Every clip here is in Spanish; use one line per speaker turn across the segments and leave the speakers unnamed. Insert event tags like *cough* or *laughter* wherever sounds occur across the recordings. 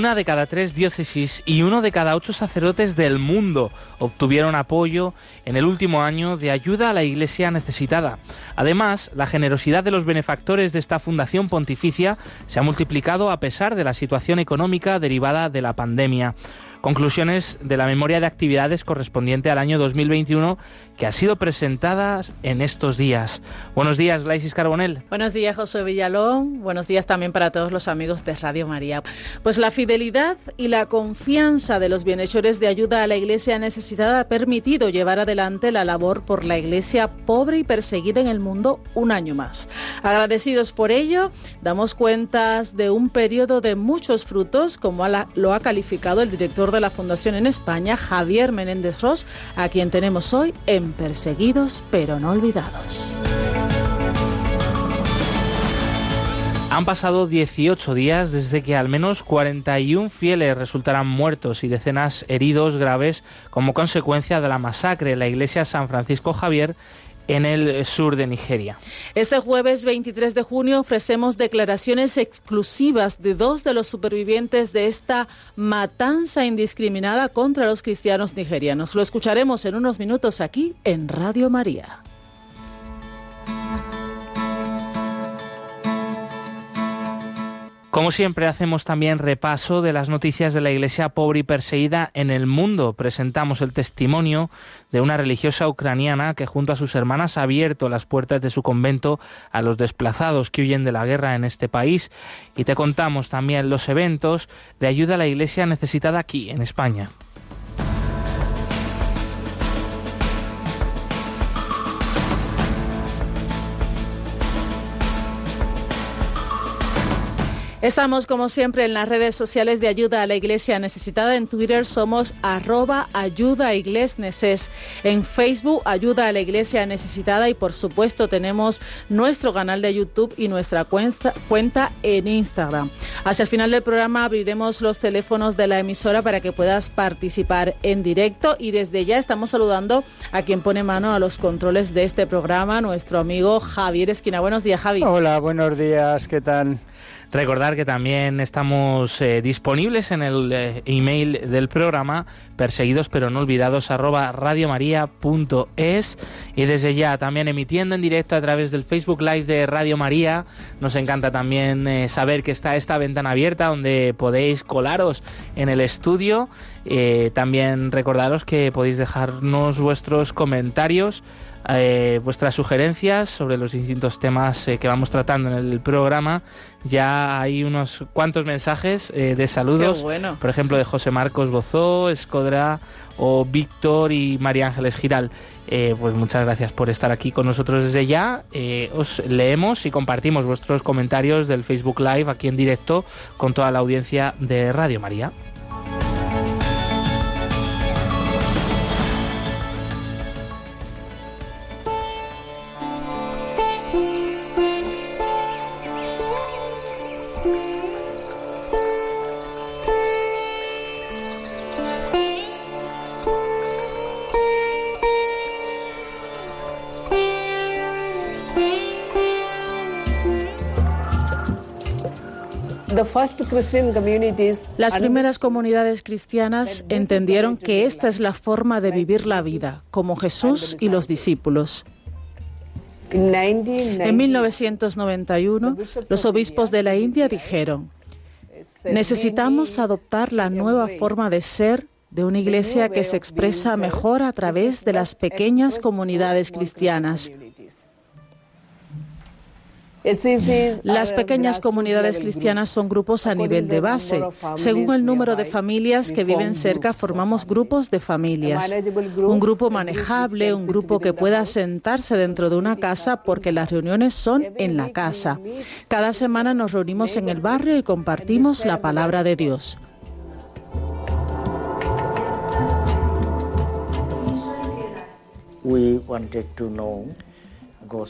Una de cada tres diócesis y uno de cada ocho sacerdotes del mundo obtuvieron apoyo en el último año de ayuda a la Iglesia necesitada. Además, la generosidad de los benefactores de esta fundación pontificia se ha multiplicado a pesar de la situación económica derivada de la pandemia conclusiones de la memoria de actividades correspondiente al año 2021 que ha sido presentada en estos días. Buenos días, Laisis Carbonel.
Buenos días, José Villalón. Buenos días también para todos los amigos de Radio María. Pues la fidelidad y la confianza de los bienhechores de ayuda a la Iglesia necesitada ha permitido llevar adelante la labor por la Iglesia pobre y perseguida en el mundo un año más. Agradecidos por ello, damos cuentas de un periodo de muchos frutos, como lo ha calificado el director de la Fundación en España, Javier Menéndez Ross, a quien tenemos hoy en Perseguidos pero no olvidados.
Han pasado 18 días desde que al menos 41 fieles resultaran muertos y decenas heridos graves como consecuencia de la masacre en la iglesia San Francisco Javier en el sur de Nigeria.
Este jueves 23 de junio ofrecemos declaraciones exclusivas de dos de los supervivientes de esta matanza indiscriminada contra los cristianos nigerianos. Lo escucharemos en unos minutos aquí en Radio María.
Como siempre hacemos también repaso de las noticias de la Iglesia pobre y perseguida en el mundo. Presentamos el testimonio de una religiosa ucraniana que junto a sus hermanas ha abierto las puertas de su convento a los desplazados que huyen de la guerra en este país y te contamos también los eventos de ayuda a la Iglesia necesitada aquí en España.
Estamos como siempre en las redes sociales de ayuda a la iglesia necesitada. En Twitter somos arroba ayuda iglesneses. En Facebook ayuda a la iglesia necesitada y por supuesto tenemos nuestro canal de YouTube y nuestra cuenta, cuenta en Instagram. Hacia el final del programa abriremos los teléfonos de la emisora para que puedas participar en directo y desde ya estamos saludando a quien pone mano a los controles de este programa, nuestro amigo Javier Esquina. Buenos días, Javi.
Hola, buenos días, ¿qué tal?
Recordar que también estamos eh, disponibles en el eh, email del programa perseguidos pero no olvidados radiomaria.es y desde ya también emitiendo en directo a través del Facebook Live de Radio María. Nos encanta también eh, saber que está esta ventana abierta donde podéis colaros en el estudio. también recordaros que podéis dejarnos vuestros comentarios eh, vuestras sugerencias sobre los distintos temas eh, que vamos tratando en el programa. Ya hay unos cuantos mensajes eh, de saludos, por ejemplo, de José Marcos Bozó, Escodra o Víctor y María Ángeles Giral. pues muchas gracias por estar aquí con nosotros desde ya. os leemos y compartimos vuestros comentarios del Facebook Live aquí en directo con toda la audiencia de Radio María.
Las primeras comunidades cristianas entendieron que esta es la forma de vivir la vida, como Jesús y los discípulos. En 1991, los obispos de la India dijeron, necesitamos adoptar la nueva forma de ser de una iglesia que se expresa mejor a través de las pequeñas comunidades cristianas. Las pequeñas comunidades cristianas son grupos a nivel de base. Según el número de familias que viven cerca, formamos grupos de familias. Un grupo manejable, un grupo que pueda sentarse dentro de una casa porque las reuniones son en la casa. Cada semana nos reunimos en el barrio y compartimos la palabra de Dios. We wanted.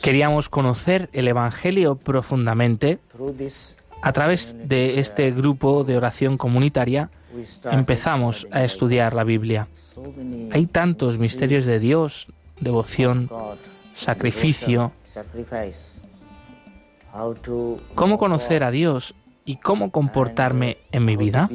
Queríamos conocer el Evangelio profundamente. A través de este grupo de oración comunitaria empezamos a estudiar la Biblia. Hay tantos misterios de Dios, devoción, sacrificio. ¿Cómo conocer a Dios y cómo comportarme en mi vida?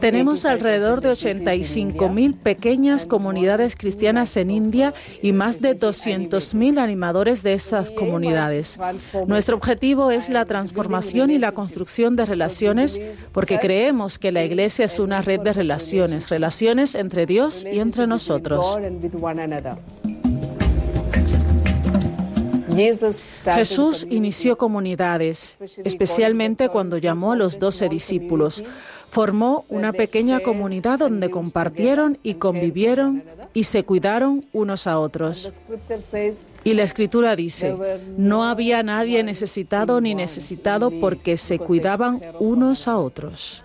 Tenemos alrededor de 85.000 pequeñas comunidades cristianas en India y más de 200.000 animadores de estas comunidades. Nuestro objetivo es la transformación y la construcción de relaciones porque creemos que la Iglesia es una red de relaciones, relaciones entre Dios y entre nosotros. Jesús inició comunidades, especialmente cuando llamó a los doce discípulos. Formó una pequeña comunidad donde compartieron y convivieron y se cuidaron unos a otros. Y la escritura dice, no había nadie necesitado ni necesitado porque se cuidaban unos a otros.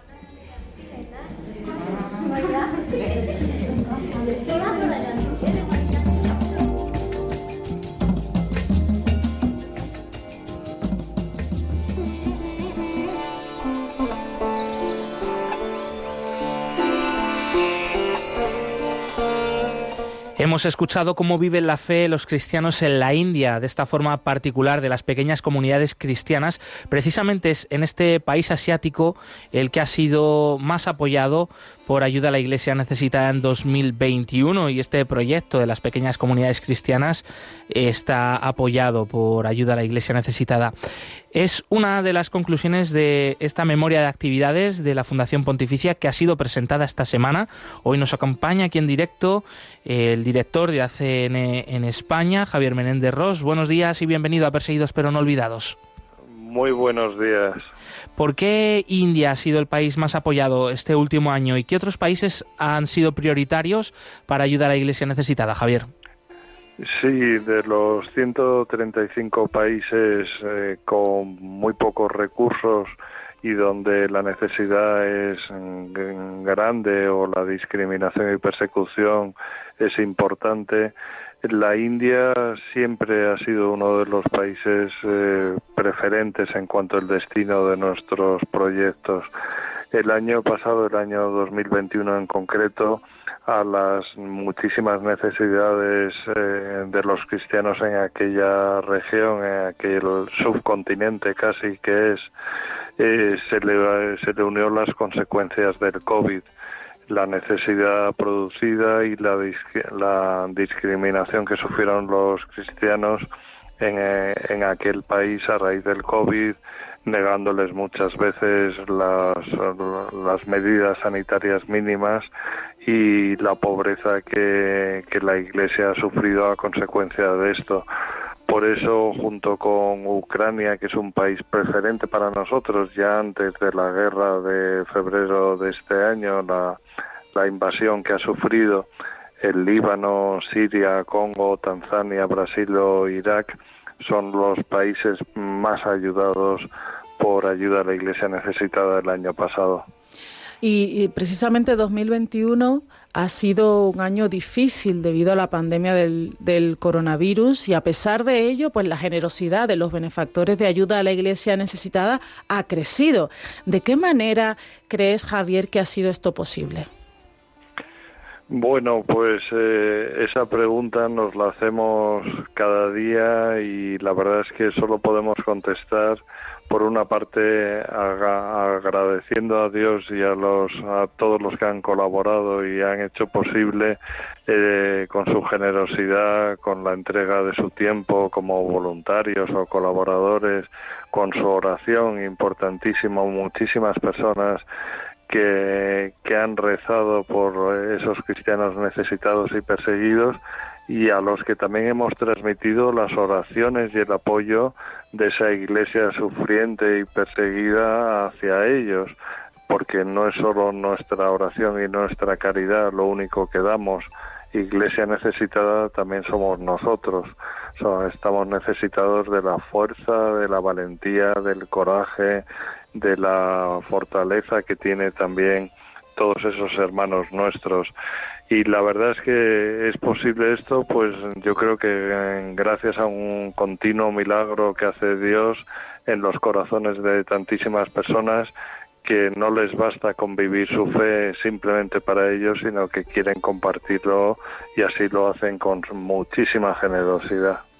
Hemos escuchado cómo viven la fe los cristianos en la India, de esta forma particular de las pequeñas comunidades cristianas. Precisamente es en este país asiático el que ha sido más apoyado por ayuda a la Iglesia necesitada en 2021 y este proyecto de las pequeñas comunidades cristianas está apoyado por ayuda a la Iglesia necesitada. Es una de las conclusiones de esta memoria de actividades de la Fundación Pontificia que ha sido presentada esta semana. Hoy nos acompaña aquí en directo el director de ACN en España, Javier Menéndez Ross. Buenos días y bienvenido a Perseguidos pero no olvidados.
Muy buenos días.
¿Por qué India ha sido el país más apoyado este último año y qué otros países han sido prioritarios para ayudar a la Iglesia necesitada, Javier?
Sí, de los 135 países eh, con muy pocos recursos y donde la necesidad es grande o la discriminación y persecución es importante, la India siempre ha sido uno de los países eh, preferentes en cuanto al destino de nuestros proyectos. El año pasado, el año 2021 en concreto, a las muchísimas necesidades eh, de los cristianos en aquella región, en aquel subcontinente casi que es, eh, se, le, se le unió las consecuencias del COVID la necesidad producida y la, la discriminación que sufrieron los cristianos en, eh, en, aquel país a raíz del COVID, negándoles muchas veces las, las medidas sanitarias mínimas y la pobreza que, que la Iglesia ha sufrido a consecuencia de esto. Por eso, junto con Ucrania, que es un país preferente para nosotros, ya antes de la guerra de febrero de este año, la, invasión que ha sufrido el Líbano, Siria, Congo, Tanzania, Brasil o Irak, son los países más ayudados por ayuda a la Iglesia necesitada el año pasado.
Y, precisamente 2021 ha sido un año difícil debido a la pandemia del, coronavirus y a pesar de ello, pues la generosidad de los benefactores de ayuda a la Iglesia necesitada ha crecido. ¿De qué manera crees, Javier, que ha sido esto posible?
Bueno, pues eh, esa pregunta nos la hacemos cada día y la verdad es que solo podemos contestar por una parte agradeciendo a Dios y a los a todos los que han colaborado y han hecho posible eh, con su generosidad, con la entrega de su tiempo como voluntarios o colaboradores, con su oración importantísimo, muchísimas personas que, han rezado por esos cristianos necesitados y perseguidos y a los que también hemos transmitido las oraciones y el apoyo de esa iglesia sufriente y perseguida hacia ellos, porque no es solo nuestra oración y nuestra caridad lo único que damos, iglesia necesitada también somos nosotros, estamos necesitados de la fuerza, de la valentía, del coraje, de la fortaleza que tiene también todos esos hermanos nuestros. Y la verdad es que es posible esto, pues yo creo que gracias a un continuo milagro que hace Dios en los corazones de tantísimas personas que no les basta convivir su fe simplemente para ellos, sino que quieren compartirlo y así lo hacen con muchísima generosidad.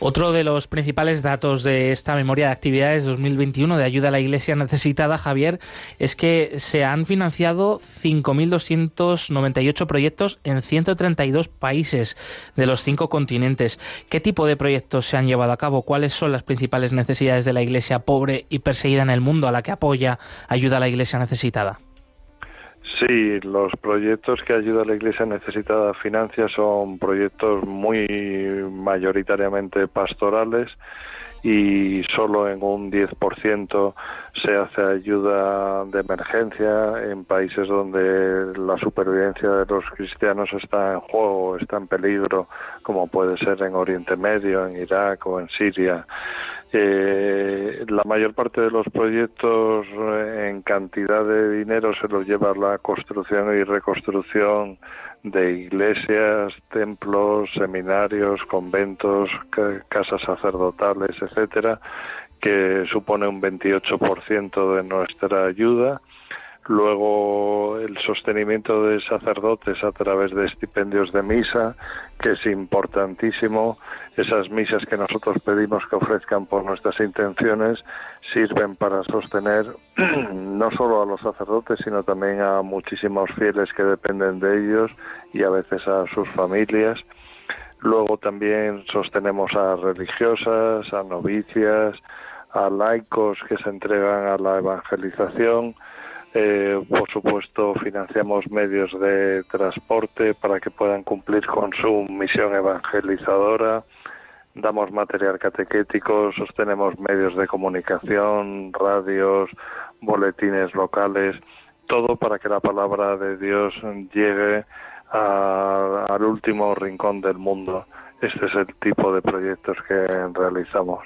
Otro de los principales datos de esta memoria de actividades 2021 de ayuda a la Iglesia necesitada, Javier, es que se han financiado 5.298 proyectos en 132 países de los cinco continentes. ¿Qué tipo de proyectos se han llevado a cabo? ¿Cuáles son las principales necesidades de la Iglesia pobre y perseguida en el mundo a la que apoya ayuda a la Iglesia necesitada?
Sí, los proyectos que ayuda a la Iglesia necesitada financia son proyectos muy mayoritariamente pastorales y solo en un 10% se hace ayuda de emergencia en países donde la supervivencia de los cristianos está en juego, está en peligro, como puede ser en Oriente Medio, en Irak o en Siria. Eh, la mayor parte de los proyectos eh, en cantidad de dinero se los lleva la construcción y reconstrucción de iglesias, templos, seminarios, conventos, casas sacerdotales, etcétera, que supone un 28% de nuestra ayuda. Luego el sostenimiento de sacerdotes a través de estipendios de misa, que es importantísimo esas misas que nosotros pedimos que ofrezcan por nuestras intenciones sirven para sostener *clears throat* no solo a los sacerdotes, sino también a muchísimos fieles que dependen de ellos y a veces a sus familias. Luego también sostenemos a religiosas, a novicias, a laicos que se entregan a la evangelización. Eh, por supuesto, financiamos medios de transporte para que puedan cumplir con su misión evangelizadora damos material catequético, sostenemos medios de comunicación, radios, boletines locales, todo para que la palabra de Dios llegue al último rincón del mundo. Este es el tipo de proyectos que realizamos.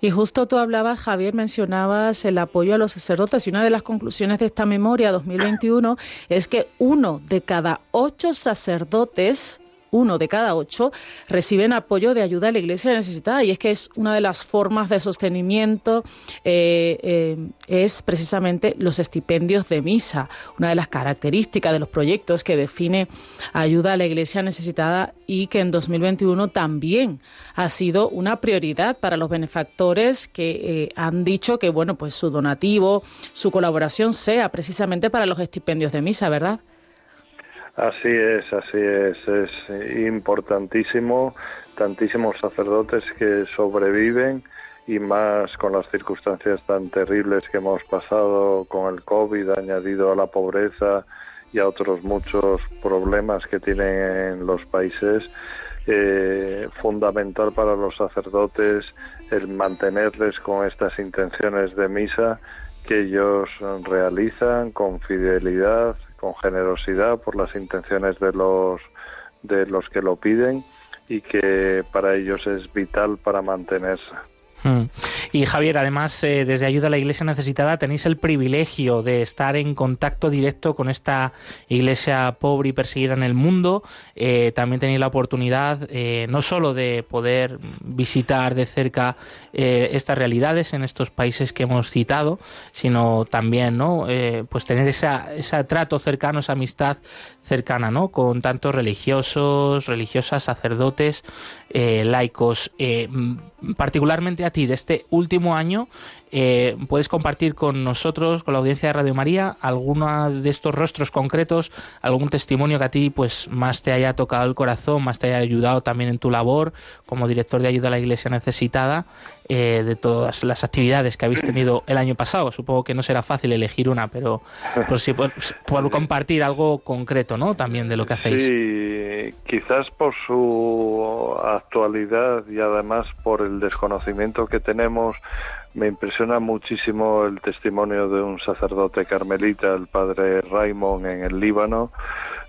Y justo tú hablabas, Javier, mencionabas el apoyo a los sacerdotes y una de las conclusiones de esta memoria 2021 es que uno de cada ocho sacerdotes uno de cada ocho reciben apoyo de ayuda a la iglesia necesitada. Y es que es una de las formas de sostenimiento eh, eh, es precisamente los estipendios de misa. Una de las características de los proyectos que define ayuda a la iglesia necesitada y que en 2021 también ha sido una prioridad para los benefactores que eh, han dicho que bueno pues su donativo su colaboración sea precisamente para los estipendios de misa verdad
Así es, así es, es importantísimo, tantísimos sacerdotes que sobreviven y más con las circunstancias tan terribles que hemos pasado con el COVID añadido a la pobreza y a otros muchos problemas que tienen en los países, eh, fundamental para los sacerdotes el mantenerles con estas intenciones de misa que ellos realizan con fidelidad, con generosidad por las intenciones de los de los que lo piden y que para ellos es vital para mantenerse.
Hmm. Y Javier, además, eh, desde Ayuda a la Iglesia Necesitada tenéis el privilegio de estar en contacto directo con esta iglesia pobre y perseguida en el mundo. Eh, también tenéis la oportunidad eh, no solo de poder visitar de cerca estas realidades en estos países que hemos citado, sino también ¿no? pues tener esa, ese trato cercano, esa amistad cercana, ¿no? Con tantos religiosos, religiosas, sacerdotes, eh, laicos. Eh, particularmente a ti, de este último año, eh, puedes compartir con nosotros, con la audiencia de Radio María, alguno de estos rostros concretos, algún testimonio que a ti pues más te haya tocado el corazón, más te haya ayudado también en tu labor como director de ayuda a la Iglesia necesitada, eh, de todas las actividades que habéis tenido el año pasado. Supongo que no será fácil elegir una, pero por si por, compartir algo concreto, ¿no? También de lo que hacéis.
Sí, quizás por su actualidad y además por el desconocimiento que tenemos me impresiona muchísimo el testimonio de un sacerdote carmelita, el padre Raymond, en el Líbano,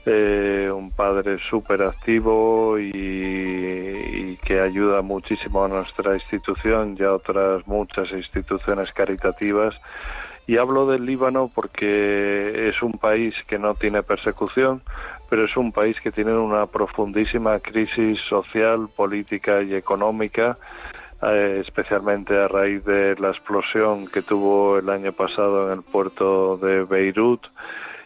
eh, un padre súper activo y, y que ayuda muchísimo a nuestra institución y a otras muchas instituciones caritativas. Y hablo del Líbano porque es un país que no tiene persecución, pero es un país que tiene una profundísima crisis social, política y económica, eh, especialmente a raíz de la explosión que tuvo el año pasado en el puerto de Beirut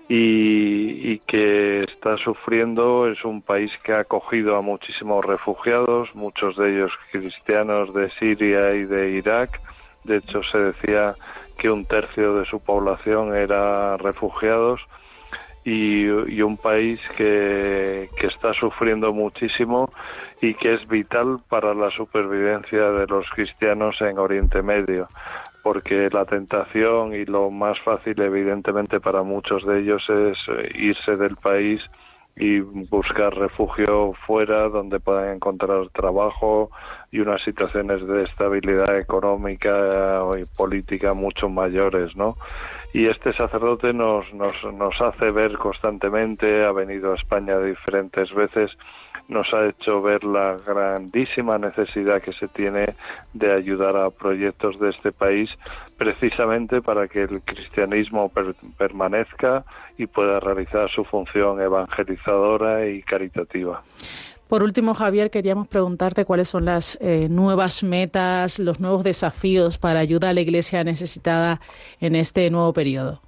y, que está sufriendo. Es un país que ha acogido a muchísimos refugiados, muchos de ellos cristianos de Siria y de Irak. De hecho, se decía que un tercio de su población era refugiados y, un país que, que, está sufriendo muchísimo y que es vital para la supervivencia de los cristianos en Oriente Medio porque la tentación y lo más fácil evidentemente para muchos de ellos es eh, irse del país y buscar refugio fuera donde puedan encontrar trabajo y unas situaciones de estabilidad económica y política mucho mayores, ¿no? Y este sacerdote nos, nos, nos hace ver constantemente, ha venido a España diferentes veces, nos ha hecho ver la grandísima necesidad que se tiene de ayudar a proyectos de este país precisamente para que el cristianismo permanezca y pueda realizar su función evangelizadora y caritativa.
Por último, Javier, queríamos preguntarte cuáles son las eh, nuevas metas, los nuevos desafíos para ayudar a la Iglesia necesitada en este nuevo periodo.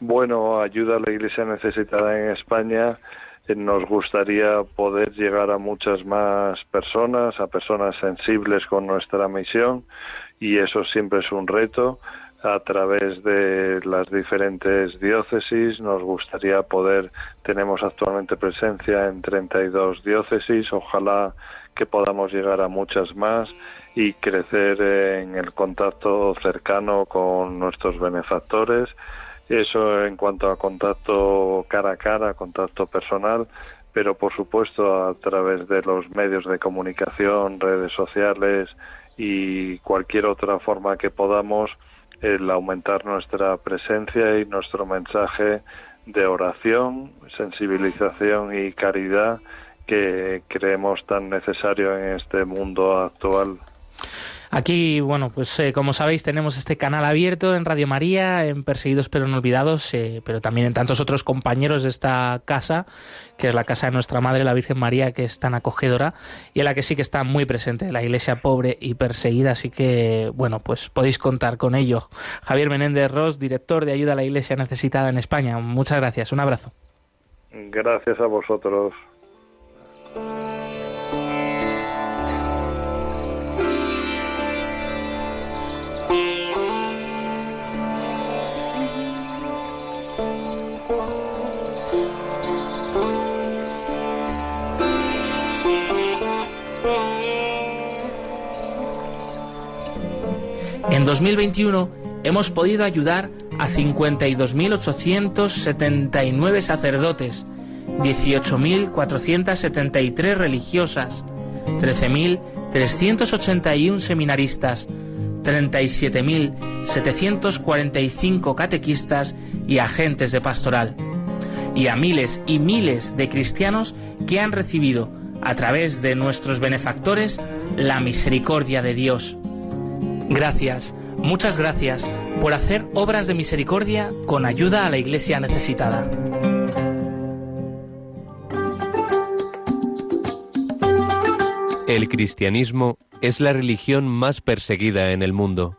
Bueno, ayuda a la Iglesia necesitada en España nos gustaría poder llegar a muchas más personas, a personas sensibles con nuestra misión y eso siempre es un reto. A través de las diferentes diócesis nos gustaría poder, tenemos actualmente presencia en 32 diócesis, ojalá que podamos llegar a muchas más y crecer en el contacto cercano con nuestros benefactores eso en cuanto a contacto cara a cara, contacto personal, pero por supuesto a través de los medios de comunicación, redes sociales y cualquier otra forma que podamos, el aumentar nuestra presencia y nuestro mensaje de oración, sensibilización y caridad que creemos tan necesario en este mundo actual.
Aquí, bueno, pues eh, como sabéis, tenemos este canal abierto en Radio María, en Perseguidos pero no olvidados, eh, pero también en tantos otros compañeros de esta casa, que es la casa de nuestra Madre, la Virgen María, que es tan acogedora y en la que sí que está muy presente la iglesia pobre y perseguida, así que, bueno, pues podéis contar con ello. Javier Menéndez Ross, director de Ayuda a la Iglesia Necesitada en España. Muchas gracias, un abrazo.
Gracias a vosotros.
En 2021 hemos podido ayudar a 52.879 sacerdotes, 18.473 religiosas, 13.381 seminaristas, 37.745 catequistas y agentes de pastoral, y a miles y miles de cristianos que han recibido, a través de nuestros benefactores, la misericordia de Dios. Gracias, muchas gracias por hacer obras de misericordia con ayuda a la Iglesia necesitada.
El cristianismo es la religión más perseguida en el mundo.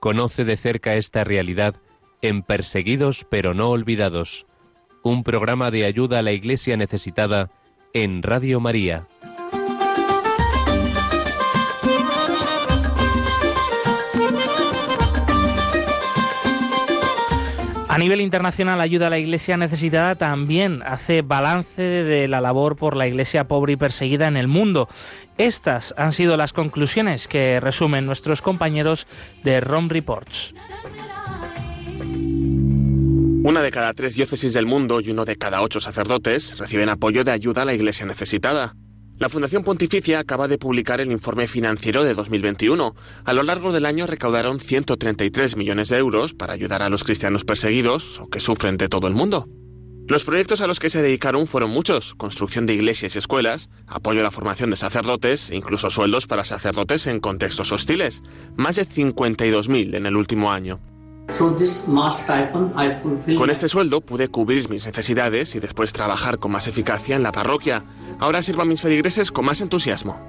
Conoce de cerca esta realidad en Perseguidos pero no olvidados, un programa de ayuda a la Iglesia necesitada en Radio María.
A nivel internacional, Ayuda a la Iglesia Necesitada también hace balance de la labor por la Iglesia pobre y perseguida en el mundo. Estas han sido las conclusiones que resumen nuestros compañeros de ROM Reports.
Una de cada tres diócesis del mundo y uno de cada ocho sacerdotes reciben apoyo de ayuda a la Iglesia necesitada. La Fundación Pontificia acaba de publicar el informe financiero de 2021. A lo largo del año recaudaron 133 millones de euros para ayudar a los cristianos perseguidos o que sufren de todo el mundo. Los proyectos a los que se dedicaron fueron muchos, construcción de iglesias y escuelas, apoyo a la formación de sacerdotes e incluso sueldos para sacerdotes en contextos hostiles, más de 52.000 en el último año. Con este sueldo pude cubrir mis necesidades y después trabajar con más eficacia en la parroquia. Ahora sirvo a mis feligreses con más entusiasmo.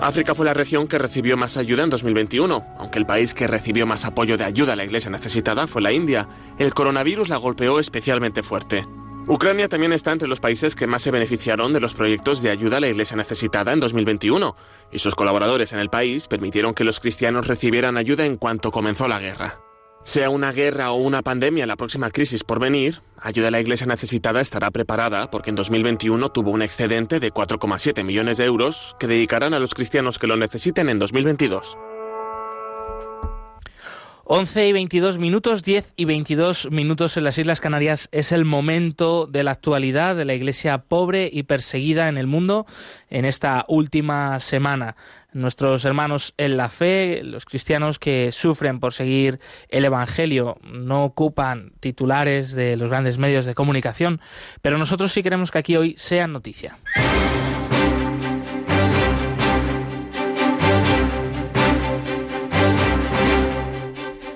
África fue la región que recibió más ayuda en 2021, aunque el país que recibió más apoyo de ayuda a la iglesia necesitada fue la India. El coronavirus la golpeó especialmente fuerte. Ucrania también está entre los países que más se beneficiaron de los proyectos de ayuda a la iglesia necesitada en 2021, y sus colaboradores en el país permitieron que los cristianos recibieran ayuda en cuanto comenzó la guerra. Sea una guerra o una pandemia la próxima crisis por venir, ayuda a la iglesia necesitada estará preparada porque en 2021 tuvo un excedente de 4,7 millones de euros que dedicarán a los cristianos que lo necesiten en 2022.
11 y 22 minutos, 10 y 22 minutos en las Islas Canarias es el momento de la actualidad de la iglesia pobre y perseguida en el mundo en esta última semana. Nuestros hermanos en la fe, los cristianos que sufren por seguir el Evangelio, no ocupan titulares de los grandes medios de comunicación, pero nosotros sí queremos que aquí hoy sea noticia.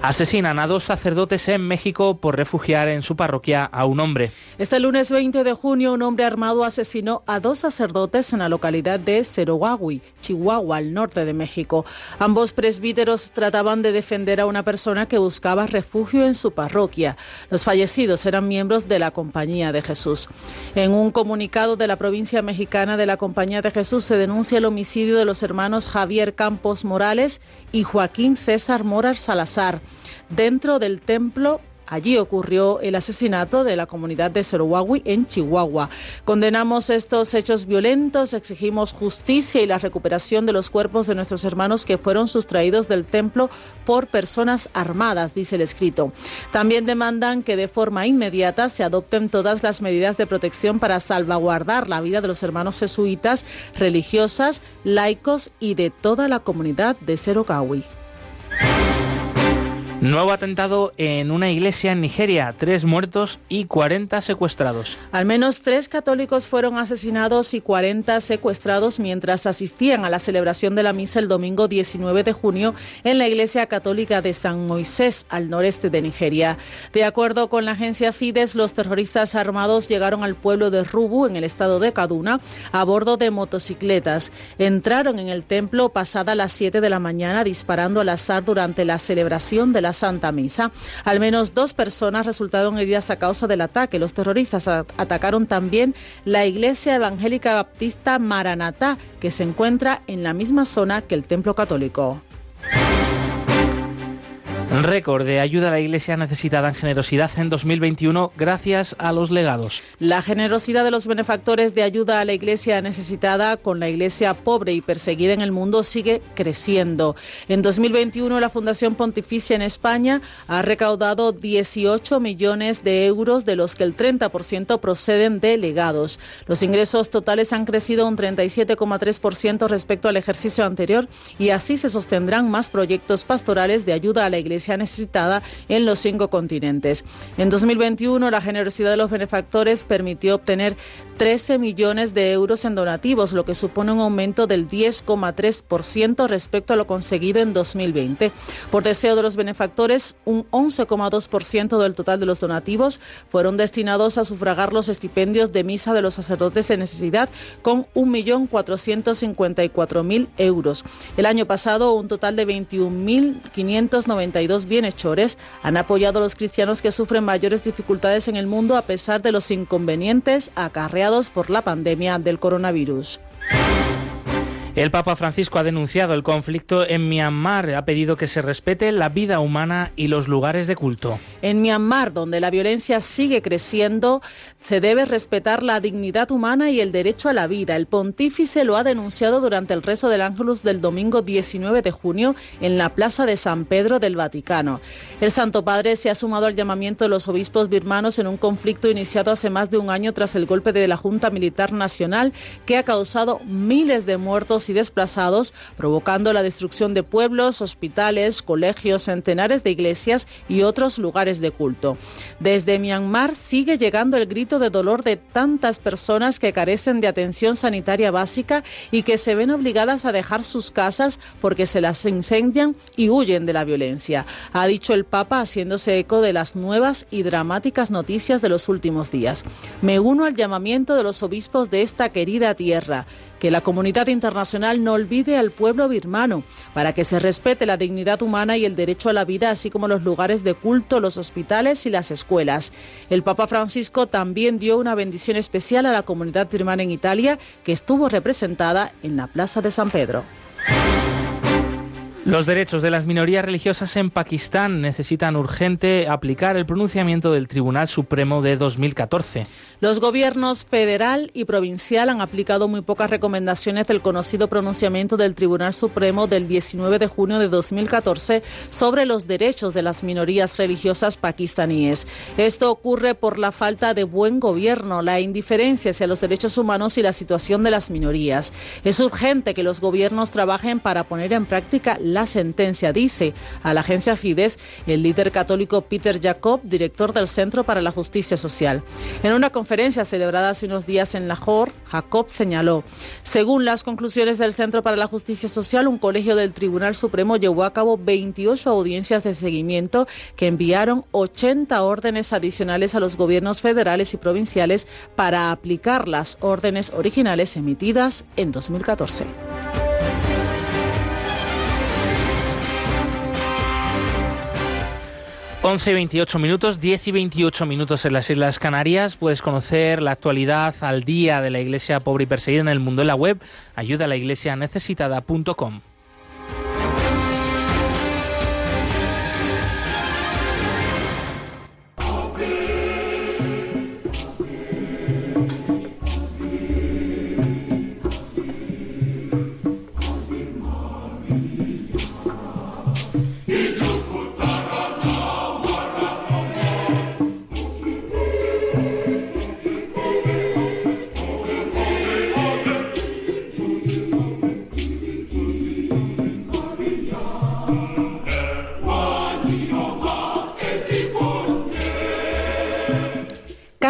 Asesinan a dos sacerdotes en México por refugiar en su parroquia a un hombre.
Este lunes 20 de junio, un hombre armado asesinó a dos sacerdotes en la localidad de Cerowahui, Chihuahua, al norte de México. Ambos presbíteros trataban de defender a una persona que buscaba refugio en su parroquia. Los fallecidos eran miembros de la Compañía de Jesús. En un comunicado de la provincia mexicana de la Compañía de Jesús se denuncia el homicidio de los hermanos Javier Campos Morales y Joaquín César Morar Salazar dentro del templo Allí ocurrió el asesinato de la comunidad de Cerowawi en Chihuahua. Condenamos estos hechos violentos, exigimos justicia y la recuperación de los cuerpos de nuestros hermanos que fueron sustraídos del templo por personas armadas, dice el escrito. También demandan que de forma inmediata se adopten todas las medidas de protección para salvaguardar la vida de los hermanos jesuitas, religiosas, laicos y de toda la comunidad de Cerowawi.
Nuevo atentado en una iglesia en Nigeria, tres muertos y 40 secuestrados.
Al menos tres católicos fueron asesinados y 40 secuestrados mientras asistían a la celebración de la misa el domingo 19 de junio en la iglesia católica de San Moisés, al noreste de Nigeria. De acuerdo con la agencia Fides, los terroristas armados llegaron al pueblo de Rubu, en el estado de Kaduna, a bordo de motocicletas. Entraron en el templo pasada las 7 de la mañana disparando al azar durante la celebración de la Santa Misa. Al menos dos personas resultaron heridas a causa del ataque. Los terroristas atacaron también la iglesia evangélica baptista Maranatá, que se encuentra en la misma zona que el templo católico.
Récord de ayuda a la Iglesia necesitada en generosidad en 2021 gracias a los legados.
La generosidad de los benefactores de ayuda a la Iglesia necesitada con la Iglesia pobre y perseguida en el mundo sigue creciendo. En 2021 la Fundación Pontificia en España ha recaudado 18 millones de euros de los que el 30% proceden de legados. Los ingresos totales han crecido un 37,3% respecto al ejercicio anterior y así se sostendrán más proyectos pastorales de ayuda a la Iglesia necesitada en los cinco continentes. En 2021, la generosidad de los benefactores permitió obtener 13 millones de euros en donativos, lo que supone un aumento del 10,3% respecto a lo conseguido en 2020. Por deseo de los benefactores, un 11,2% del total de los donativos fueron destinados a sufragar los estipendios de misa de los sacerdotes de necesidad con 1.454.000 euros. El año pasado, un total de 21.592 dos bienhechores han apoyado a los cristianos que sufren mayores dificultades en el mundo a pesar de los inconvenientes acarreados por la pandemia del coronavirus.
El Papa Francisco ha denunciado el conflicto en Myanmar, ha pedido que se respete la vida humana y los lugares de culto.
En Myanmar, donde la violencia sigue creciendo, se debe respetar la dignidad humana y el derecho a la vida. El pontífice lo ha denunciado durante el rezo del Ángelus del domingo 19 de junio en la Plaza de San Pedro del Vaticano. El Santo Padre se ha sumado al llamamiento de los obispos birmanos en un conflicto iniciado hace más de un año tras el golpe de la Junta Militar Nacional que ha causado miles de muertos y desplazados, provocando la destrucción de pueblos, hospitales, colegios, centenares de iglesias y otros lugares de culto. Desde Myanmar sigue llegando el grito de dolor de tantas personas que carecen de atención sanitaria básica y que se ven obligadas a dejar sus casas porque se las incendian y huyen de la violencia, ha dicho el Papa haciéndose eco de las nuevas y dramáticas noticias de los últimos días. Me uno al llamamiento de los obispos de esta querida tierra que la comunidad internacional no olvide al pueblo birmano, para que se respete la dignidad humana y el derecho a la vida, así como los lugares de culto, los hospitales y las escuelas. El Papa Francisco también dio una bendición especial a la comunidad birmana en Italia, que estuvo representada en la Plaza de San Pedro.
Los derechos de las minorías religiosas en Pakistán necesitan urgente aplicar el pronunciamiento del Tribunal Supremo de 2014.
Los gobiernos federal y provincial han aplicado muy pocas recomendaciones del conocido pronunciamiento del Tribunal Supremo del 19 de junio de 2014 sobre los derechos de las minorías religiosas pakistaníes. Esto ocurre por la falta de buen gobierno, la indiferencia hacia los derechos humanos y la situación de las minorías. Es urgente que los gobiernos trabajen para poner en práctica la la sentencia, dice a la agencia Fides el líder católico Peter Jacob, director del Centro para la Justicia Social. En una conferencia celebrada hace unos días en Lahore, Jacob señaló, según las conclusiones del Centro para la Justicia Social, un colegio del Tribunal Supremo llevó a cabo 28 audiencias de seguimiento que enviaron 80 órdenes adicionales a los gobiernos federales y provinciales para aplicar las órdenes originales emitidas en 2014.
11 y 28 minutos, 10 y 28 minutos en las Islas Canarias. Puedes conocer la actualidad al día de la Iglesia pobre y perseguida en el mundo en la web ayuda a la iglesia necesitada.com.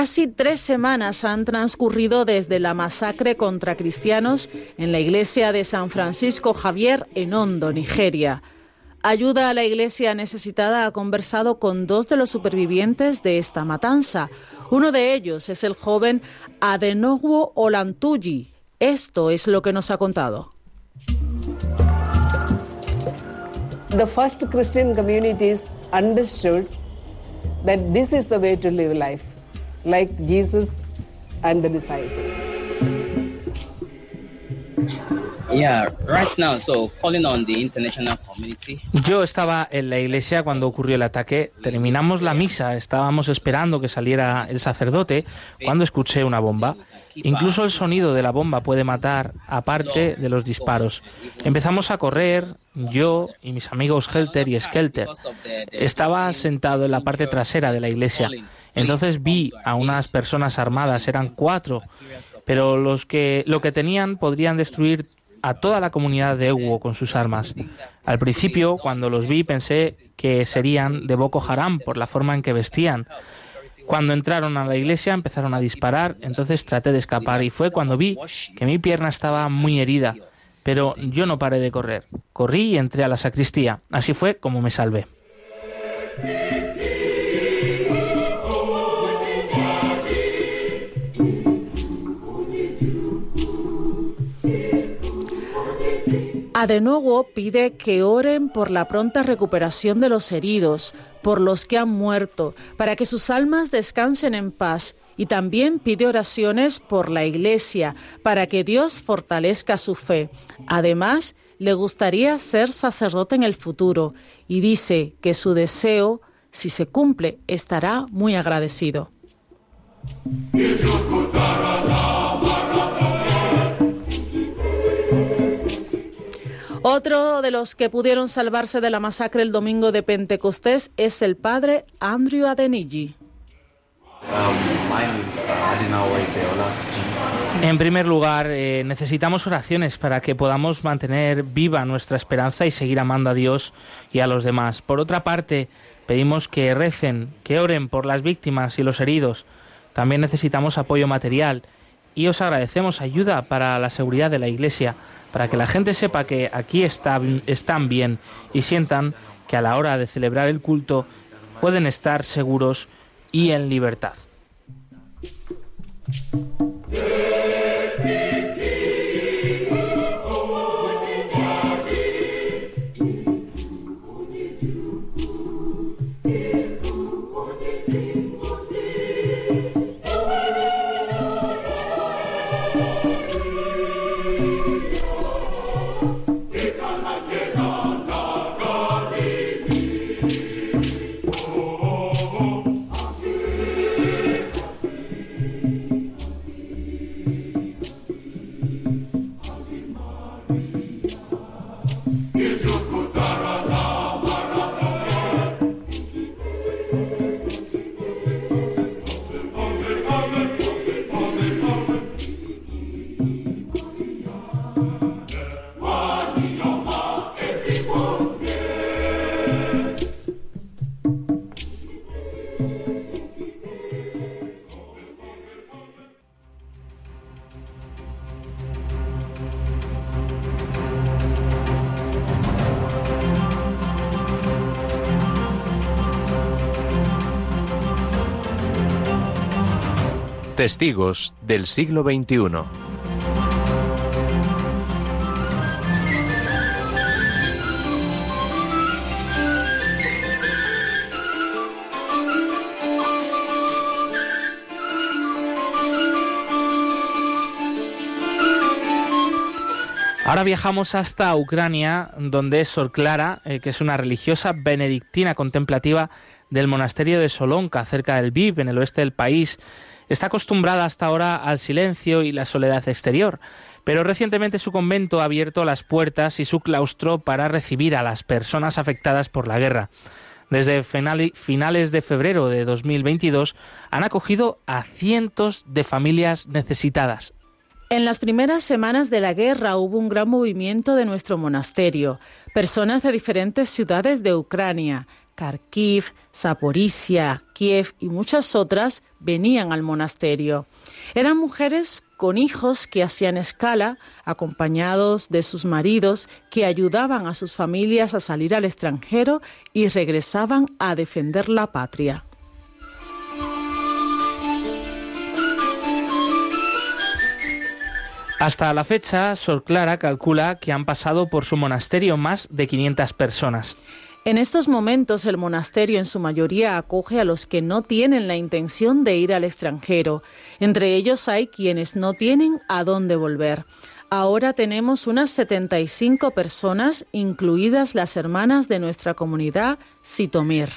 Casi tres semanas han transcurrido desde la masacre contra cristianos en la iglesia de San Francisco Javier en Hondo, Nigeria. Ayuda a la iglesia necesitada ha conversado con dos de los supervivientes de esta matanza. Uno de ellos es el joven Adenogwo Olantuyi. Esto es lo que nos ha contado.
The first Christian communities understood that this is the way to live life like Jesus and the disciples.
Yeah, right now, so calling on the international community.
Yo estaba en la iglesia cuando ocurrió el ataque. Terminamos la misa, estábamos esperando que saliera el sacerdote cuando escuché una bomba. Incluso el sonido de la bomba puede matar, aparte de los disparos. Empezamos a correr, yo y mis amigos Helter y Skelter. Estaba sentado en la parte trasera de la iglesia. Entonces vi a unas personas armadas, eran cuatro, pero los que lo que tenían podrían destruir a toda la comunidad de Ewo con sus armas. Al principio, cuando los vi, pensé que serían de Boko Haram por la forma en que vestían. Cuando entraron a la iglesia empezaron a disparar, entonces traté de escapar y fue cuando vi que mi pierna estaba muy herida. Pero yo no paré de correr. Corrí y entré a la sacristía. Así fue como me salvé.
Nuevo pide que oren por la pronta recuperación de los heridos, por los que han muerto, para que sus almas descansen en paz y también pide oraciones por la Iglesia, para que Dios fortalezca su fe. Además, le gustaría ser sacerdote en el futuro y dice que su deseo, si se cumple, estará muy agradecido. Otro de los que pudieron salvarse de la masacre el domingo de Pentecostés es el padre Andrew Adeniji.
En primer lugar, eh, necesitamos oraciones para que podamos mantener viva nuestra esperanza y seguir amando a Dios y a los demás. Por otra parte, pedimos que recen, que oren por las víctimas y los heridos. También necesitamos apoyo material y os agradecemos ayuda para la seguridad de la Iglesia, para que la gente sepa que aquí están bien y sientan que a la hora de celebrar el culto pueden estar seguros y en libertad.
Testigos del siglo XXI.
Ahora viajamos hasta Ucrania, donde Sor Clara, eh, que es una religiosa benedictina contemplativa del monasterio de Solonka, cerca del Viv, en el oeste del país. Está acostumbrada hasta ahora al silencio y la soledad exterior, pero recientemente su convento ha abierto las puertas y su claustro para recibir a las personas afectadas por la guerra. Desde finales de febrero de 2022 han acogido a cientos de familias necesitadas.
En las primeras semanas de la guerra hubo un gran movimiento de nuestro monasterio. Personas de diferentes ciudades de Ucrania, Kharkiv, Zaporizhia, Kiev y muchas otras venían al monasterio. Eran mujeres con hijos que hacían escala, acompañados de sus maridos, que ayudaban a sus familias a salir al extranjero y regresaban a defender la patria.
Hasta la fecha, Sor Clara calcula que han pasado por su monasterio más de 500 personas.
En estos momentos el monasterio en su mayoría acoge a los que no tienen la intención de ir al extranjero. Entre ellos hay quienes no tienen a dónde volver. Ahora tenemos unas 75 personas, incluidas las hermanas de nuestra comunidad Sitomir.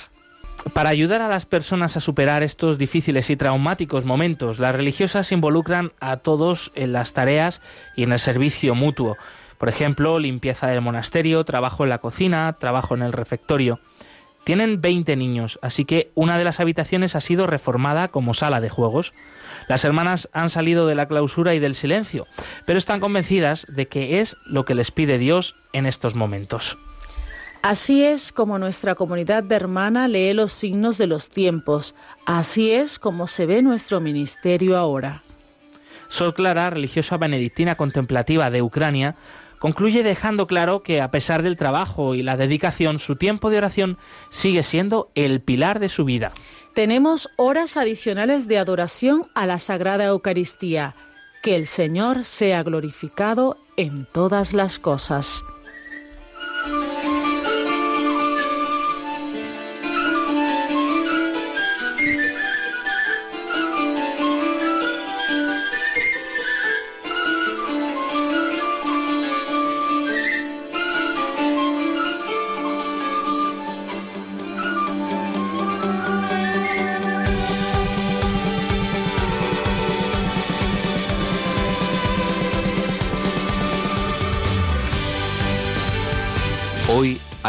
Para ayudar a las personas a superar estos difíciles y traumáticos momentos, las religiosas involucran a todos en las tareas y en el servicio mutuo. Por ejemplo, limpieza del monasterio, trabajo en la cocina, trabajo en el refectorio. Tienen 20 niños, así que una de las habitaciones ha sido reformada como sala de juegos. Las hermanas han salido de la clausura y del silencio, pero están convencidas de que es lo que les pide Dios en estos momentos.
Así es como nuestra comunidad de hermana lee los signos de los tiempos. Así es como se ve nuestro ministerio ahora.
Sol Clara, religiosa benedictina contemplativa de Ucrania, Concluye dejando claro que a pesar del trabajo y la dedicación, su tiempo de oración sigue siendo el pilar de su vida.
Tenemos horas adicionales de adoración a la Sagrada Eucaristía. Que el Señor sea glorificado en todas las cosas.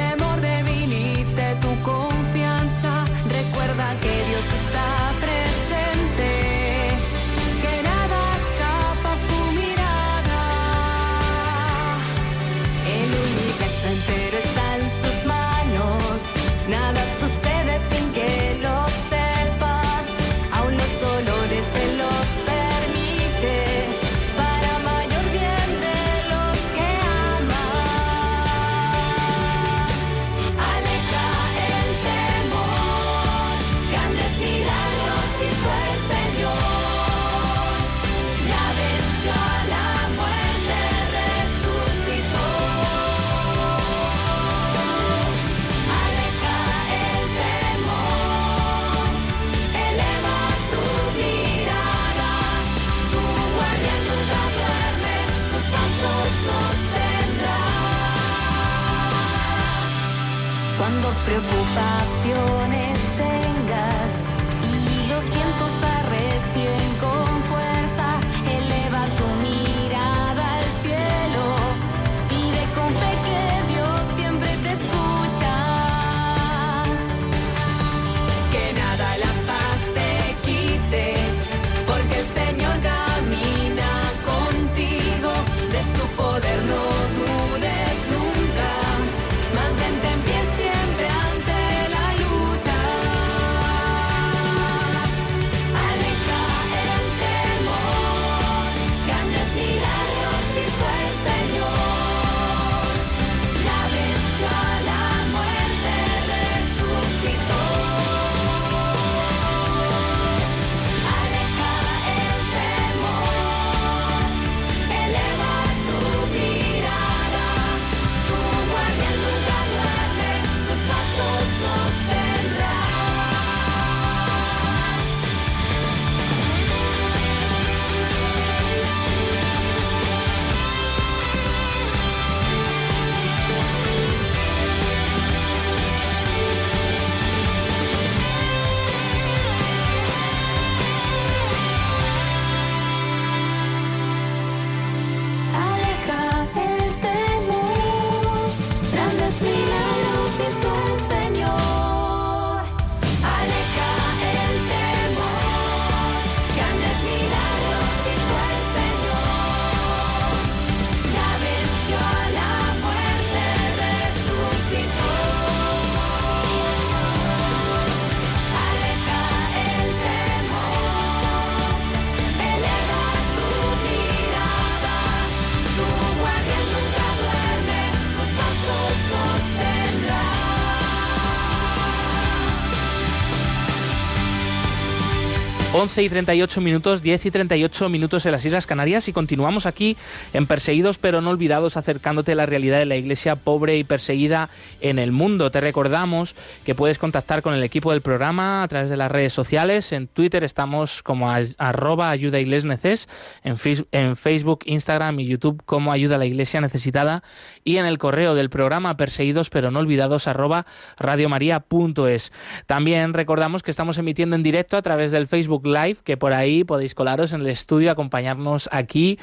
y 38 minutos, 10 y 38 minutos en las Islas Canarias y continuamos aquí en Perseguidos pero no olvidados acercándote a la realidad de la iglesia pobre y perseguida en el mundo. Te recordamos que puedes contactar con el equipo del programa a través de las redes sociales. En Twitter estamos como arroba ayuda neces, en, en Facebook, Instagram y YouTube como ayuda a la iglesia necesitada y en el correo del programa perseguidos pero no olvidados arroba radiomaria.es. También recordamos que estamos emitiendo en directo a través del Facebook Live, que por ahí podéis colaros en el estudio, acompañarnos aquí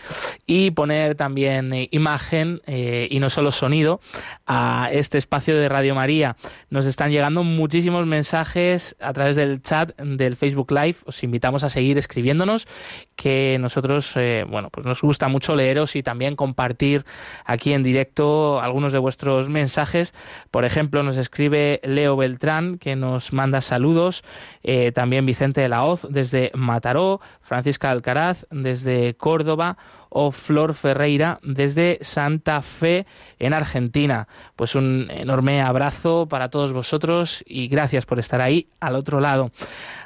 y poner también eh, imagen eh, y no solo sonido a este espacio de Radio María. Nos están llegando muchísimos mensajes a través del chat del Facebook Live. Os invitamos a seguir escribiéndonos, que nosotros, eh, bueno, pues nos gusta mucho leeros y también compartir aquí en directo algunos de vuestros mensajes. Por ejemplo, nos escribe Leo Beltrán, que nos manda saludos. también Vicente de la Hoz, desde Mataró, Francisca Alcaraz desde Córdoba o Flor Ferreira desde Santa Fe en Argentina. Pues un enorme abrazo para todos vosotros y gracias por estar ahí al otro lado.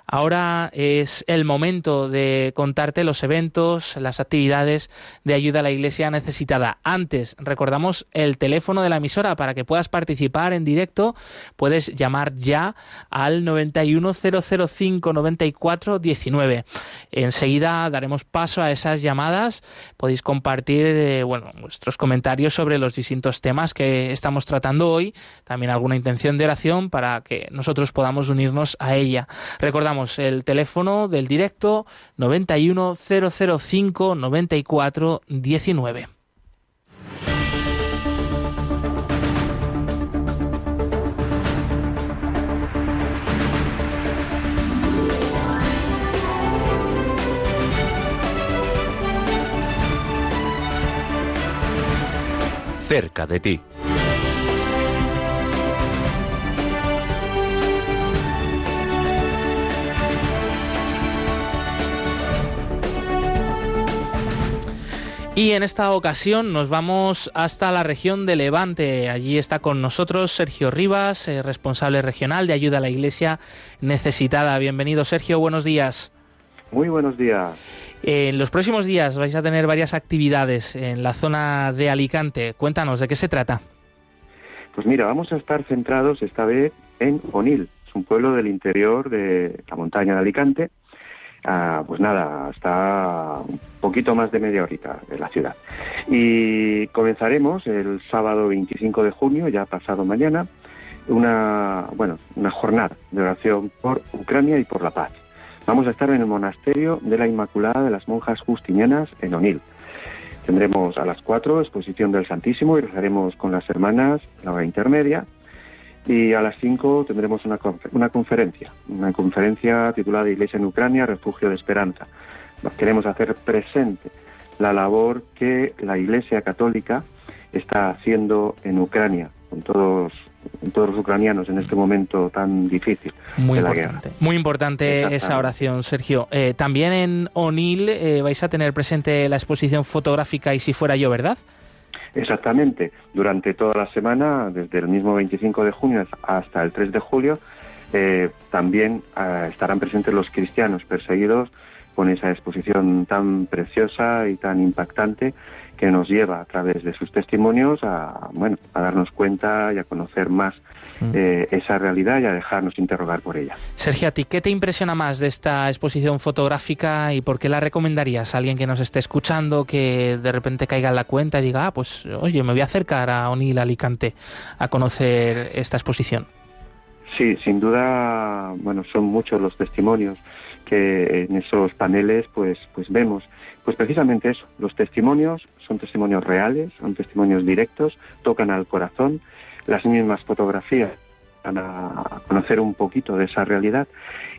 Ahora es el momento de contarte los eventos, las actividades de ayuda a la iglesia necesitada. Antes, recordamos el teléfono de la emisora para que puedas participar en directo. Puedes llamar ya al 910059419
COVID-19. Enseguida daremos paso a esas llamadas. Podéis compartir eh, bueno, vuestros comentarios sobre los distintos temas que estamos tratando hoy, también alguna intención de oración para que nosotros podamos unirnos a ella. Recordamos el teléfono del directo 91005 94
cerca de ti.
Y en esta ocasión nos vamos hasta la región de Levante. Allí está con nosotros Sergio Rivas, eh, responsable regional de ayuda a la Iglesia necesitada. Bienvenido Sergio, buenos días.
Muy buenos días.
En los próximos días vais a tener varias actividades en la zona de Alicante. Cuéntanos, ¿de qué se trata?
Pues mira, vamos a estar centrados esta vez en Onil. Es un pueblo del interior de la montaña de Alicante. Ah, pues nada, hasta un poquito más de media horita de la ciudad. Y comenzaremos el sábado 25 de junio, ya pasado mañana, una, bueno, una jornada de oración por Ucrania y por la paz. Vamos a estar en el monasterio de la Inmaculada de las Monjas Justinianas en Onil. Tendremos a las 4 exposición del Santísimo y rezaremos con las hermanas la hora intermedia. Y a las 5 tendremos una, una conferencia, una conferencia titulada Iglesia en Ucrania, Refugio de Esperanza. Queremos hacer presente la labor que la Iglesia Católica está haciendo en Ucrania, con todos todos los ucranianos en este momento tan difícil
muy
de
importante,
la guerra.
Muy importante esa oración, Sergio. Eh, también en Onil eh, vais a tener presente la exposición fotográfica y si fuera yo, ¿verdad?
Exactamente. Durante toda la semana, desde el mismo 25 de junio hasta el 3 de julio, eh, también eh, estarán presentes los cristianos perseguidos con esa exposición tan preciosa y tan impactante que nos lleva a través de sus testimonios a bueno a darnos cuenta y a conocer más eh, esa realidad y a dejarnos interrogar por ella.
Sergio, ¿a ti qué te impresiona más de esta exposición fotográfica y por qué la recomendarías a alguien que nos esté escuchando que de repente caiga en la cuenta y diga, ah, pues oye, me voy a acercar a Onil Alicante a conocer esta exposición?
Sí, sin duda, bueno, son muchos los testimonios que en esos paneles pues pues vemos pues precisamente eso los testimonios son testimonios reales son testimonios directos tocan al corazón las mismas fotografías van a conocer un poquito de esa realidad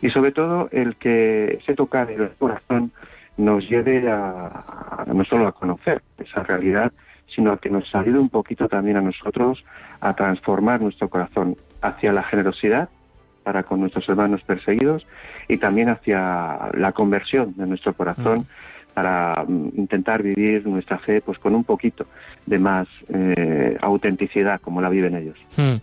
y sobre todo el que se toca el corazón nos lleve a, no solo a conocer esa realidad sino a que nos ayude un poquito también a nosotros a transformar nuestro corazón hacia la generosidad para con nuestros hermanos perseguidos y también hacia la conversión de nuestro corazón mm. Para mm, intentar vivir nuestra fe pues con un poquito de más eh, autenticidad como la viven ellos.
Hmm.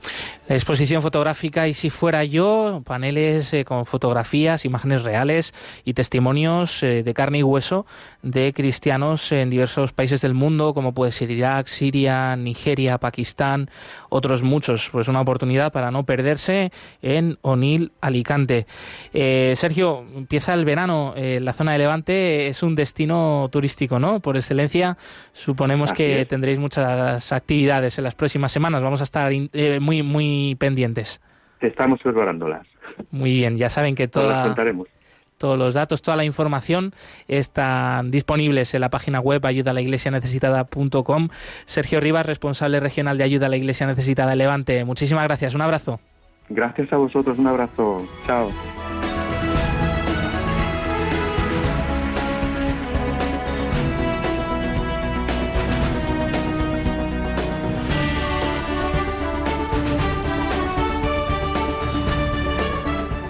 La exposición fotográfica y si fuera yo, paneles eh, con fotografías, imágenes reales y testimonios eh, de carne y hueso de cristianos en diversos países del mundo, como puede ser Irak, Siria, Nigeria, Pakistán, otros muchos. Pues una oportunidad para no perderse en Onil, Alicante. Eh, Sergio, empieza el verano. la zona de Levante es un destino turístico, ¿no? Por excelencia, suponemos
Así
que
es.
tendréis muchas actividades en las próximas semanas. Vamos a estar eh, muy, muy pendientes.
Estamos preparándolas.
Muy bien, ya saben que toda,
contaremos.
todos los datos, toda la información están disponibles en la página web ayudalaiglesianecesitada.com. Sergio Rivas, responsable regional de Ayuda a la Iglesia Necesitada Levante. Muchísimas gracias, un abrazo.
Gracias a vosotros, un abrazo. Chao.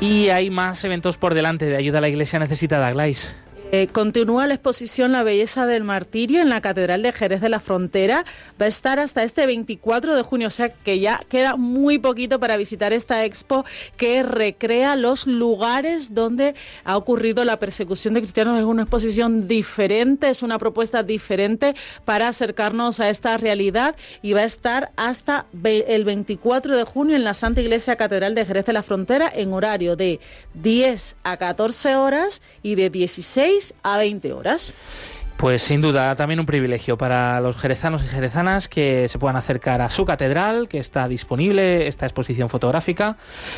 Y hay más eventos por delante de Ayuda a la Iglesia Necesitada, Glais.
Eh, continúa la exposición La Belleza del Martirio en la Catedral de Jerez de la Frontera. Va a estar hasta este 24 de junio, o sea que ya queda muy poquito para visitar esta expo que recrea los lugares donde ha ocurrido la persecución de cristianos. Es una exposición diferente, es una propuesta diferente para acercarnos a esta realidad y va a estar hasta el 24 de junio en la Santa Iglesia Catedral de Jerez de la Frontera en horario de 10 a 14 horas y de 16 a 20 horas.
Pues sin duda, también un privilegio para los jerezanos y jerezanas que se puedan acercar a su catedral, que está disponible esta exposición fotográfica.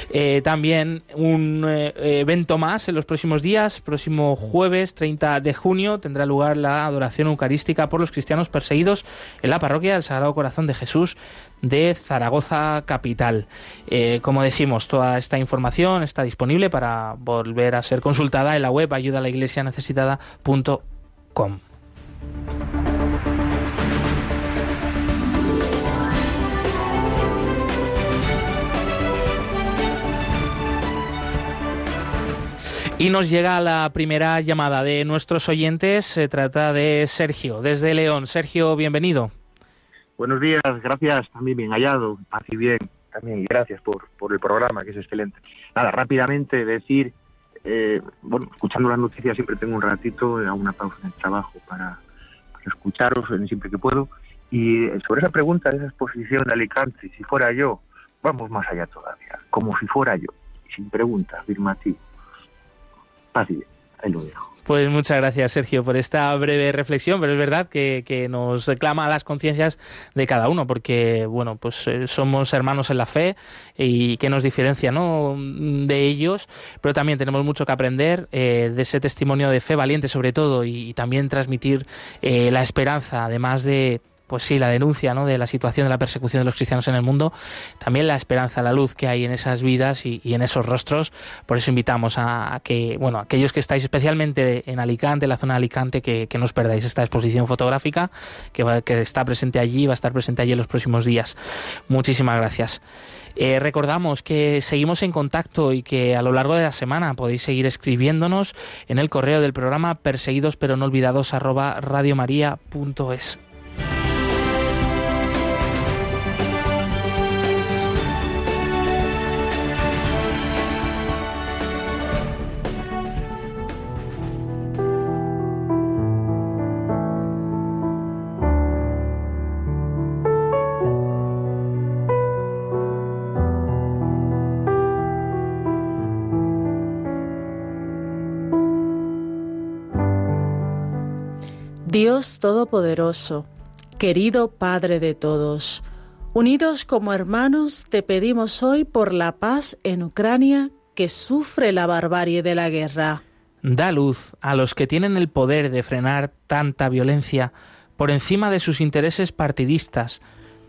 Eh, también un eh, evento más en los próximos días. Próximo jueves 30 de junio tendrá lugar la adoración eucarística por los cristianos perseguidos en la parroquia del Sagrado Corazón de Jesús de Zaragoza Capital. Eh, como decimos, toda esta información está disponible para volver a ser consultada en la web ayuda a la iglesia necesitada.com. Y nos llega la primera llamada de nuestros oyentes. Se trata de Sergio, desde León. Sergio, bienvenido.
Buenos días, gracias, también bien hallado, así bien, también gracias por, por el programa, que es excelente. Nada, rápidamente decir, eh, bueno, escuchando las noticias siempre tengo un ratito, hago una pausa en el trabajo para, escucharos siempre que puedo. Y sobre esa pregunta de esa exposición de Alicante, si fuera yo, vamos más allá todavía, como si fuera yo, sin pregunta, afirmativo. Así, ahí lo dejo.
Pues muchas gracias, Sergio, por esta breve reflexión, pero es verdad que, que nos reclama a las conciencias de cada uno, porque, bueno, pues eh, somos hermanos en la fe y que nos diferencia, ¿no?, de ellos, pero también tenemos mucho que aprender eh, de ese testimonio de fe valiente, sobre todo, y, también transmitir eh, la esperanza, además de pues sí, la denuncia ¿no? de la situación de la persecución de los cristianos en el mundo, también la esperanza, la luz que hay en esas vidas y, en esos rostros. Por eso invitamos a, que, bueno, aquellos que estáis especialmente en Alicante, la zona de Alicante, que, no os perdáis esta exposición fotográfica que, que está presente allí, va a estar presente allí en los próximos días. Muchísimas gracias. Eh, recordamos que seguimos en contacto y que a lo largo de la semana podéis seguir escribiéndonos en el correo del programa perseguidos pero no olvidados arroba.
Dios Todopoderoso, querido Padre de todos, unidos como hermanos te pedimos hoy por la paz en Ucrania que sufre la barbarie de la guerra.
Da luz a los que tienen el poder de frenar tanta violencia por encima de sus intereses partidistas.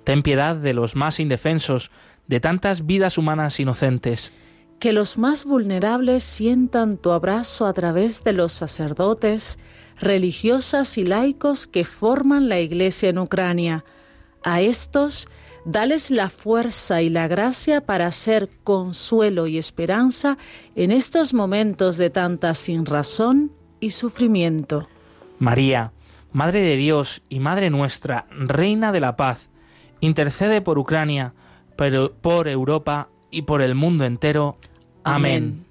Ten piedad de los más indefensos, de tantas vidas humanas inocentes.
Que los más vulnerables sientan tu abrazo a través de los sacerdotes, religiosas y laicos que forman la Iglesia en Ucrania. A estos, dales la fuerza y la gracia para ser consuelo y esperanza en estos momentos de tanta sinrazón y sufrimiento.
María, Madre de Dios y Madre nuestra, Reina de la Paz, intercede por Ucrania, por Europa y por el mundo entero. Amén.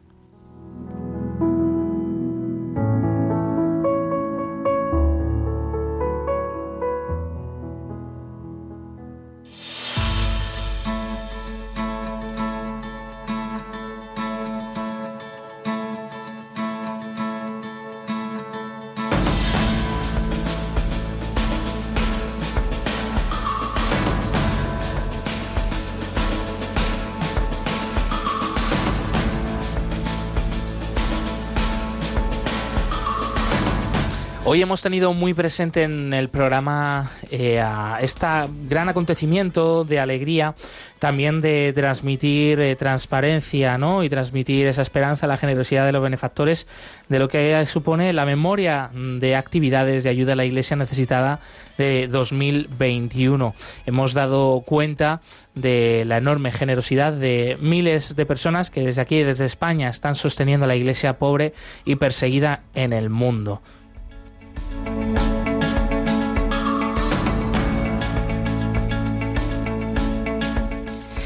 Hoy hemos tenido muy presente en el programa eh, este gran acontecimiento de alegría, también de transmitir eh, transparencia ¿no? y transmitir esa esperanza, la generosidad de los benefactores, de lo que supone la memoria de actividades de ayuda a la Iglesia necesitada de 2021. Hemos dado cuenta de la enorme generosidad de miles de personas que desde aquí, desde España, están sosteniendo a la Iglesia pobre y perseguida en el mundo. Bye.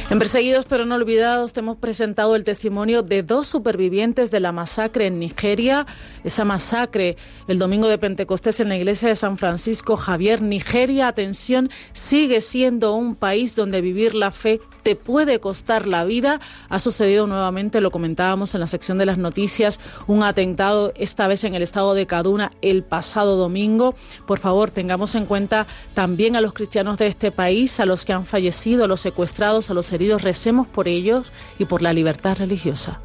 En Perseguidos pero no olvidados te hemos presentado el testimonio de dos supervivientes de la masacre en Nigeria. Esa masacre el domingo de Pentecostés en la iglesia de San Francisco Javier. Nigeria, atención, sigue siendo un país donde vivir la fe te puede costar la vida. Ha sucedido nuevamente, lo comentábamos en la sección de las noticias, un atentado, esta vez en el estado de Kaduna, el pasado domingo. Por favor, tengamos en cuenta también a los cristianos de este país, a los que han fallecido, a los secuestrados, a los Recemos por ellos y por la libertad religiosa.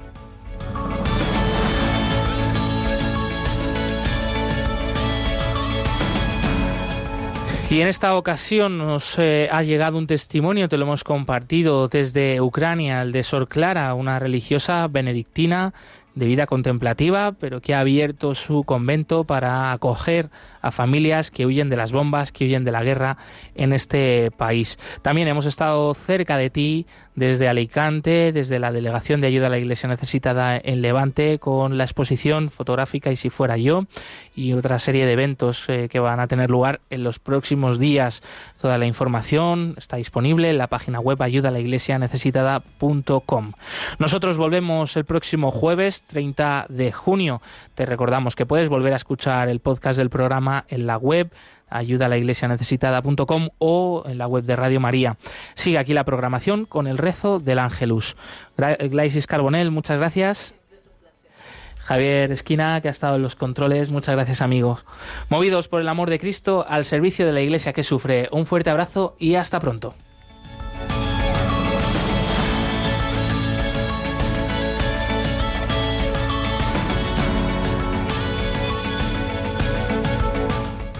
Y en esta ocasión nos eh, ha llegado un testimonio, te lo hemos compartido desde Ucrania, el de Sor Clara, una religiosa benedictina de vida contemplativa, pero que ha abierto su convento para acoger a familias que huyen de las bombas, que huyen de la guerra en este país. También hemos estado cerca de ti desde Alicante, desde la Delegación de Ayuda a la Iglesia Necesitada en Levante, con la exposición fotográfica Y si fuera yo, y otra serie de eventos eh, que van a tener lugar en los próximos días. Toda la información está disponible en la página web ayudalaiglesianecesitada.com. Nosotros volvemos el próximo jueves 30 de junio. Te recordamos que puedes volver a escuchar el podcast del programa en la web ayudalaiglesianecesitada.com o en la web de Radio María. Sigue aquí la programación con el rezo del Ángelus. Glaisis Carbonel, muchas gracias. Javier Esquina, que ha estado en los controles. Muchas gracias, amigos. Movidos por el amor de Cristo, al servicio de la Iglesia que sufre. Un fuerte abrazo y hasta pronto.